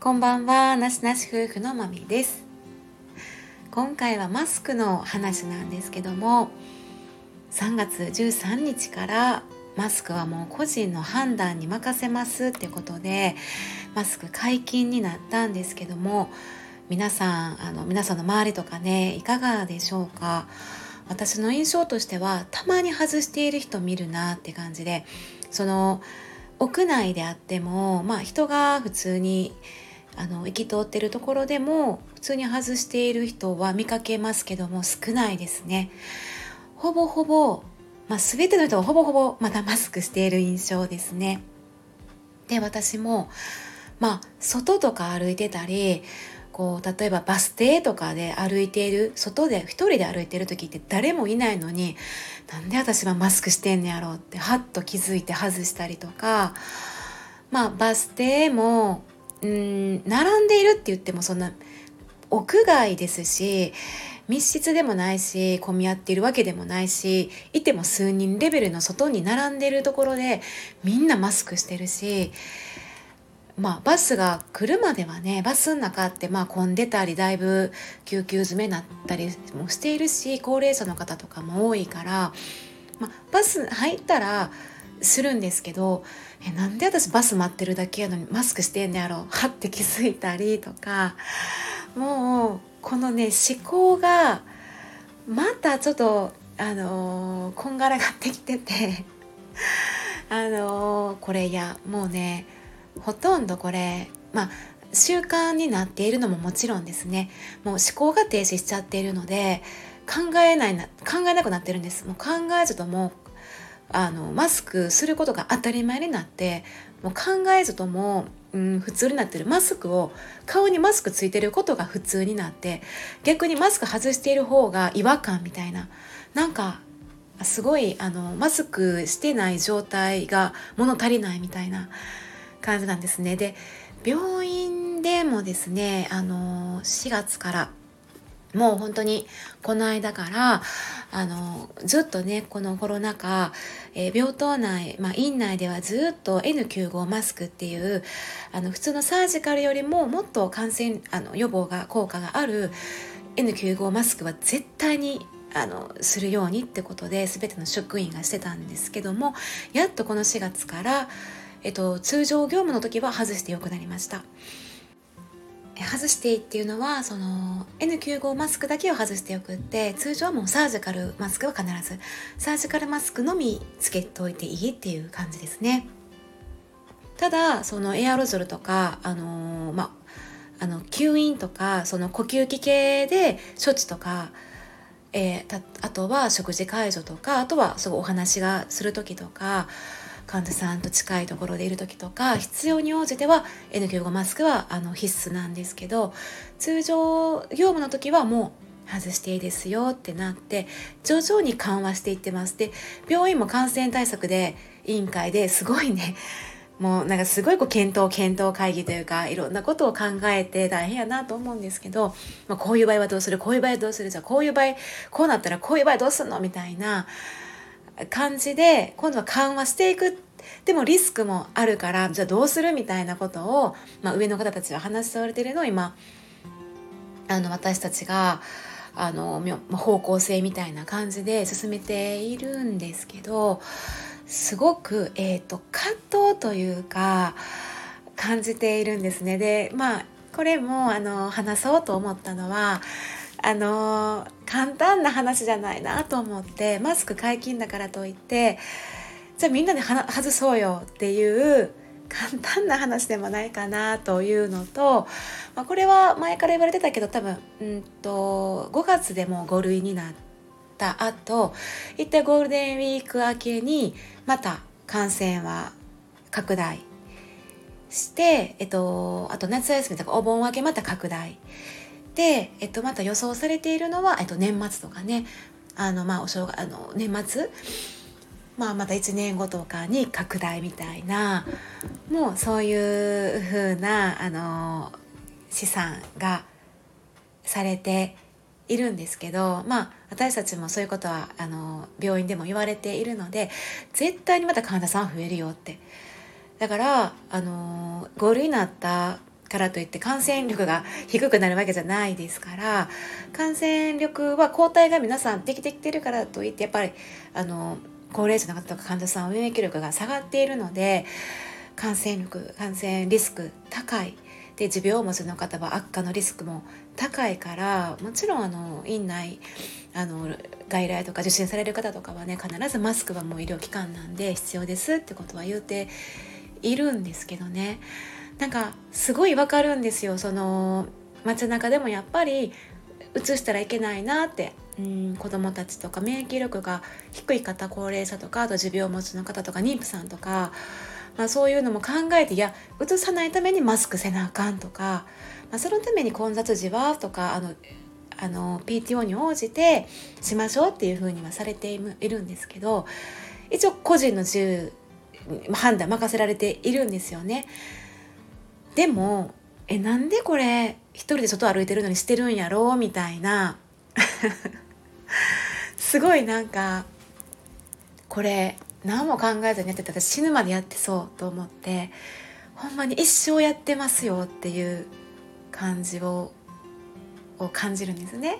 こんばんは、なしなし夫婦のまみです。今回はマスクの話なんですけども、3月13日からマスクはもう個人の判断に任せますってことで、マスク解禁になったんですけども、皆さん、あの、皆さんの周りとかね、いかがでしょうか？私の印象としては、たまに外している人見るなって感じで、その、屋内であっても、まあ、人が普通にあの行き通ってるところでも普通に外している人は見かけますけども少ないですね。ほぼほぼ、まあ、全ての人はほぼほぼまたマスクしている印象ですね。で私もまあ外とか歩いてたりこう例えばバス停とかで歩いている外で一人で歩いてる時って誰もいないのになんで私はマスクしてんねやろうってハッと気づいて外したりとかまあバス停もうん並んでいるって言ってもそんな屋外ですし密室でもないし混み合っているわけでもないしいても数人レベルの外に並んでいるところでみんなマスクしてるしまあ、バスが来るまではねバスの中ってまあ混んでたりだいぶ救急詰めになったりもしているし高齢者の方とかも多いから、まあ、バス入ったらするんですけどえなんで私バス待ってるだけやのにマスクしてんねやろはって気づいたりとかもうこのね思考がまたちょっとあのー、こんがらがってきてて あのー、これいやもうねほとんどこれまあ習慣になっているのももちろんですね。もう思考が停止しちゃっているので考えないな考えなくなってるんです。もう考えずともあのマスクすることが当たり前になってもう考えずとも、うん、普通になってるマスクを顔にマスクついてることが普通になって逆にマスク外している方が違和感みたいななんかすごいあのマスクしてない状態が物足りないみたいな感じなんですね。で病院でもですねあの4月からもう本当にこの間からあのずっとねこのコロナ禍、えー、病棟内、まあ、院内ではずっと N95 マスクっていうあの普通のサージカルよりももっと感染あの予防が効果がある N95 マスクは絶対にあのするようにってことで全ての職員がしてたんですけどもやっとこの4月から、えっと、通常業務の時は外してよくなりました。外していいっていうのはその N95 マスクだけを外しておくって通常はもうサージカルマスクは必ず。サージカルマスクのみつけておいていいっていう感じですね。ただそのエアロゾルとかあのー、まあの吸引とかその呼吸器系で処置とかえー、あとは食事介助とかあとはすごいお話がする時とか患者さんと近いところでいる時とか必要に応じては N95 マスクはあの必須なんですけど通常業務の時はもう外していいですよってなって徐々に緩和していってます。で病院も感染対策で委員会ですごいねもうなんかすごいこう検討検討会議というかいろんなことを考えて大変やなと思うんですけど、まあ、こういう場合はどうするこういう場合はどうするじゃあこういう場合こうなったらこういう場合どうするのみたいな感じで今度は緩和していくでもリスクもあるからじゃあどうするみたいなことを、まあ、上の方たちは話し合われてるのを今あの私たちがあの方向性みたいな感じで進めているんですけどすごく、えーと、葛藤というか感じているんですね。でまあこれもあの話そうと思ったのはあの簡単な話じゃないなと思ってマスク解禁だからといってじゃあみんなで外そうよっていう簡単な話でもないかなというのと、まあ、これは前から言われてたけど多分、うんと、5月でも5類になった後一体ゴールデンウィーク明けにまた感染は拡大して、えっと、あと夏休みとかお盆明けまた拡大。で、えっと、また予想されているのは、えっと、年末とかね。あの、まあ、お正月あの年末？まあ、また1年後とかに拡大みたいなもうそういう風なあな試算がされているんですけどまあ私たちもそういうことはあの病院でも言われているので絶対にまた患者さん増えるよって。だからあの5類になったからといって感染力が低くなるわけじゃないですから感染力は抗体が皆さんできてきてるからといってやっぱりあの高齢者の方とか患者さんは免疫力が下がっているので感染力感染リスク高いで持病を持ちの方は悪化のリスクも高いからもちろんあの院内あの外来とか受診される方とかはね必ずマスクはもう医療機関なんで必要ですってことは言うているんですけどね。なんかすごいわかるんですよその街中でもやっぱり移したらいけないなってうん子どもたちとか免疫力が低い方高齢者とかあと持病持ちの方とか妊婦さんとか、まあ、そういうのも考えていや移さないためにマスクせなあかんとか、まあ、そのために混雑時はとかあのあの PTO に応じてしましょうっていうふうにはされているんですけど一応個人の自由判断任せられているんですよね。でもえなんでこれ一人で外歩いてるのにしてるんやろ？うみたいな すごいなんかこれ何も考えずにやってたら死ぬまでやってそうと思ってほんまに一生やってますよっていう感じをを感じるんですね。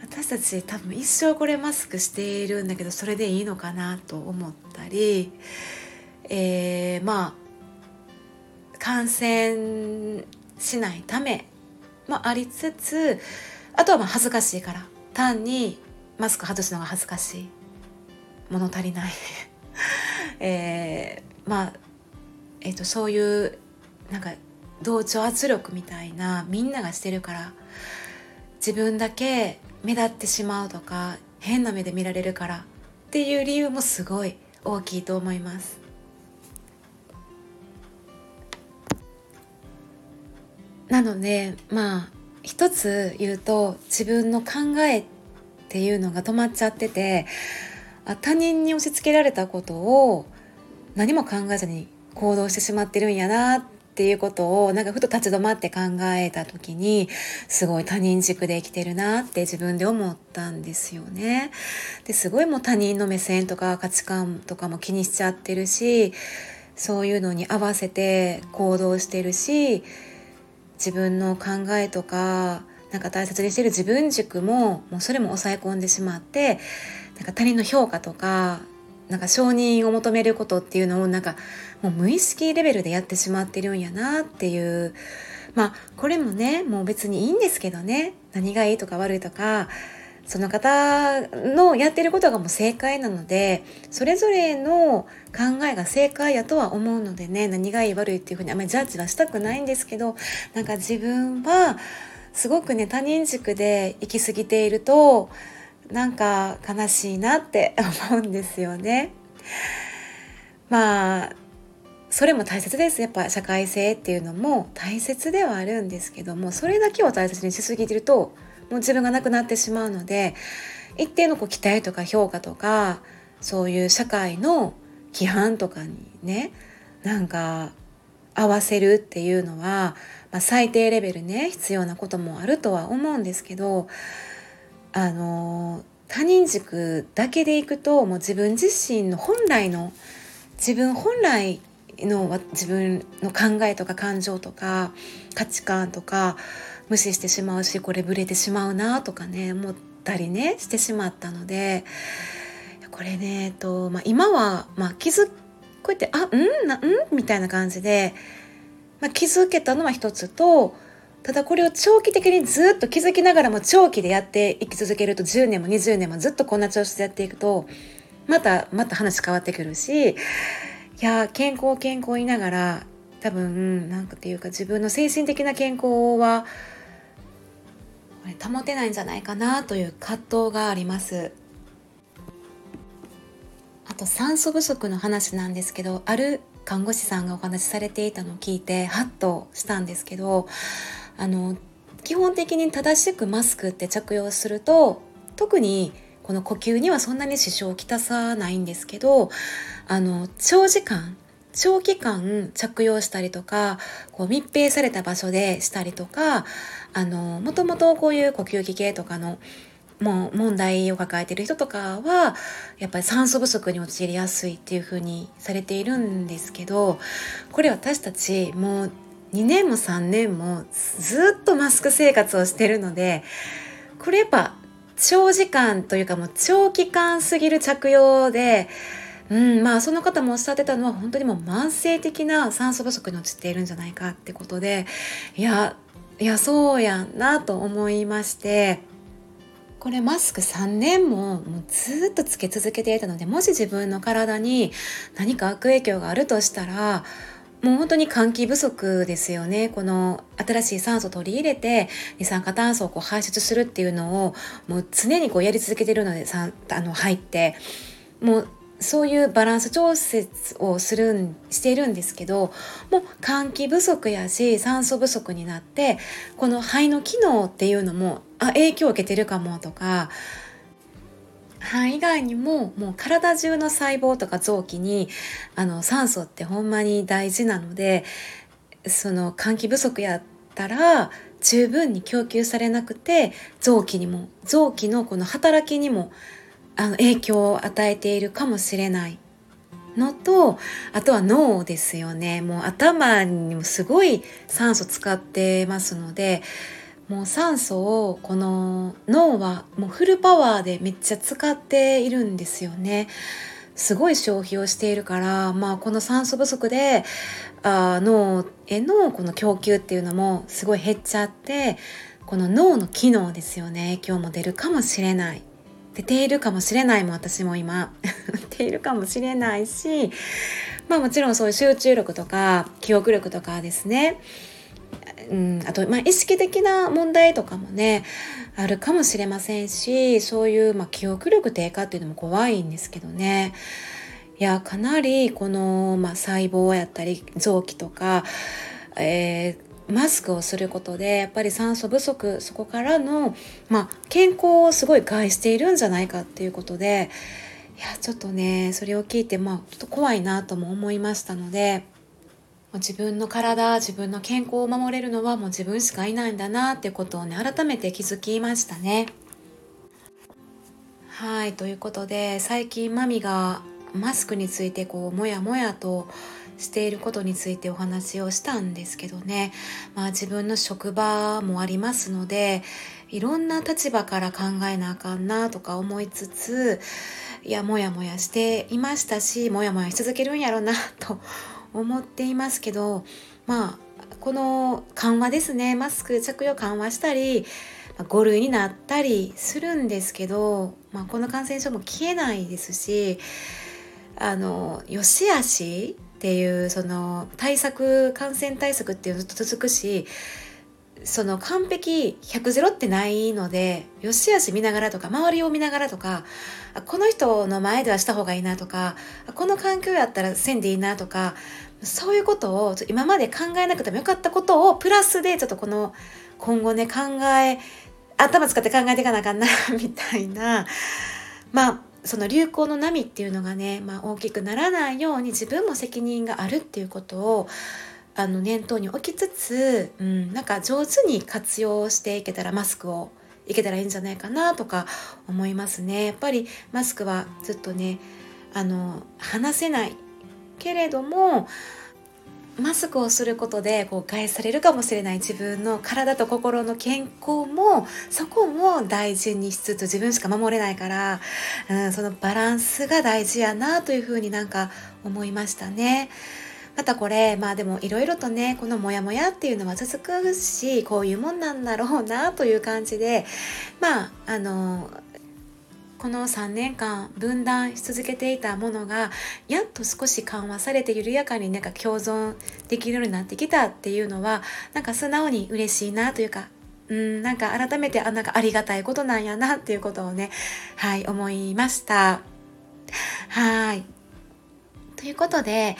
私たち多分一生これマスクしているんだけどそれでいいのかなと思ったり、えー、まあ感染しないためもありつつあとはまあ恥ずかしいから単にマスク外すのが恥ずかしい物足りない えー、まあ、えーと、そういうなんか同調圧力みたいなみんながしてるから自分だけ目立ってしまうとか変な目で見られるからっていう理由もすごい大きいと思います。なのでまあ一つ言うと自分の考えっていうのが止まっちゃってて他人に押し付けられたことを何も考えずに行動してしまってるんやなっていうことをなんかふと立ち止まって考えた時にすごい他人軸で生きてるなって自分で思ったんですよね。ですごいもう他人の目線とか価値観とかも気にしちゃってるしそういうのに合わせて行動してるし自分の考えとかなんか大切にしてる自分軸ももうそれも抑え込んでしまってなんか他人の評価とかなんか承認を求めることっていうのをなんかもう無意識レベルでやってしまってるんやなっていうまあこれもねもう別にいいんですけどね。何がいいとか悪いとかその方のやってることがもう正解なのでそれぞれの考えが正解やとは思うのでね何がいい悪いっていうふうにあまりジャッジはしたくないんですけどなんか自分はすごくね他人軸で行き過ぎているとなんか悲しいなって 思うんですよね。まあそれも大切ですやっぱ社会性っていうのも大切ではあるんですけどもそれだけを大切にしすぎてるともう自分がなくなってしまうので一定のこう期待とか評価とかそういう社会の規範とかにねなんか合わせるっていうのは、まあ、最低レベルね必要なこともあるとは思うんですけどあの他人軸だけでいくともう自分自身の本来の自分本来の自分の考えとか感情とか価値観とか無視してしまうしこれブレてしまうなとかね思ったりねしてしまったのでこれね、えっとまあ、今は、まあ、気づこうやって「あうんなうん?」みたいな感じで、まあ、気づけたのは一つとただこれを長期的にずっと気づきながらも長期でやっていき続けると10年も20年もずっとこんな調子でやっていくとまたまた話変わってくるしいや健康健康言いながら多分なんかっていうか自分の精神的な健康は保てないんじゃないかなという葛藤があります。あと酸素不足の話なんですけどある看護師さんがお話しされていたのを聞いてハッとしたんですけどあの基本的に正しくマスクって着用すると特にこの呼吸にはそんなに支障をきたさないんですけどあの長時間長期間着用したりとかこう密閉された場所でしたりとかあのもともとこういう呼吸器系とかのもう問題を抱えてる人とかはやっぱり酸素不足に陥りやすいっていう風にされているんですけどこれ私たちもう2年も3年もずっとマスク生活をしてるのでこれやっぱ長時間というかもう長期間すぎる着用でうん、まあその方もおっしゃってたのは本当にもう慢性的な酸素不足に陥っているんじゃないかってことでいやいやそうやんなと思いましてこれマスク3年ももうずっとつけ続けていたのでもし自分の体に何か悪影響があるとしたらもう本当に換気不足ですよね。この新しい酸素を取り入れて二酸化炭素をこう排出するっていうのをもう常にこうやり続けてるのであの入ってもうそういうバランス調節をするんしているんですけどもう換気不足やし酸素不足になってこの肺の機能っていうのもあ影響を受けてるかもとか肺以外にももう体中の細胞とか臓器にあの酸素ってほんまに大事なのでその換気不足やったら十分に供給されなくて臓器にも臓器のこの働きにもあの影響を与えているかもしれないのとあとは脳ですよね。もう頭にもすごい酸素使ってますのでもう酸素をこの脳はもうフルパワーでめっちゃ使っているんですよね。すごい消費をしているから、まあ、この酸素不足であ脳へのこの供給っていうのもすごい減っちゃってこの脳の機能ですよね。影響も出るかもしれない。出ているかもしれないも私も今。出ているかもしれないしまあもちろんそういう集中力とか記憶力とかですね。うん、あと、まあ、意識的な問題とかもねあるかもしれませんしそういう、まあ、記憶力低下っていうのも怖いんですけどね。いやかなりこの、まあ、細胞やったり臓器とか、えーマスクをすることでやっぱり酸素不足そこからの、まあ、健康をすごい害しているんじゃないかっていうことでいやちょっとねそれを聞いてまあちょっと怖いなとも思いましたので自分の体自分の健康を守れるのはもう自分しかいないんだなっていうことをね改めて気づきましたね。はいということで最近マミがマスクについてこうもやもやとしていることについてお話をしたんですけどね、まあ、自分の職場もありますのでいろんな立場から考えなあかんなとか思いつついやもやもやしていましたしもやもやし続けるんやろうなと 思っていますけどまあこの緩和ですね。マスク着用緩和したり5類になったりするんですけど、まあ、この感染症も消えないですしあのよしあしっていうその対策感染対策っていうのずっと続くしその完璧100ゼロってないのでよしあし見ながらとか周りを見ながらとかこの人の前ではした方がいいなとかこの環境やったらせんでいいなとかそういうことを今まで考えなくてもよかったことをプラスでちょっとこの今後ね考え頭使って考えていかなあかんなみたいな。まあその流行の波っていうのがね、まあ、大きくならないように自分も責任があるっていうことをあの念頭に置きつつ、うん、なんか上手に活用していけたらマスクをいけたらいいんじゃないかなとか思いますね。やっぱりマスクはずっとねあの話せないけれどもマスクをすることでこう害されるかもしれない自分の体と心の健康もそこも大事にしつつ自分しか守れないから、うん、そのバランスが大事やなというふうになんか思いましたね。またこれまあでもいろいろとねこのモヤモヤっていうのは続くしこういうもんなんだろうなという感じでまああのこの3年間分断し続けていたものがやっと少し緩和されて緩やかになんか共存できるようになってきたっていうのはなんか素直に嬉しいなというかうんなんか改めてあなんかありがたいことなんやなっていうことをねはい思いました。はい。ということで、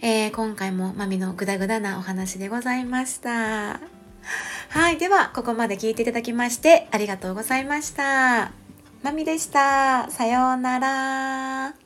えー、今回もマミのグダグダなお話でございました。はいではここまで聞いていただきましてありがとうございました。まみでした。さようなら。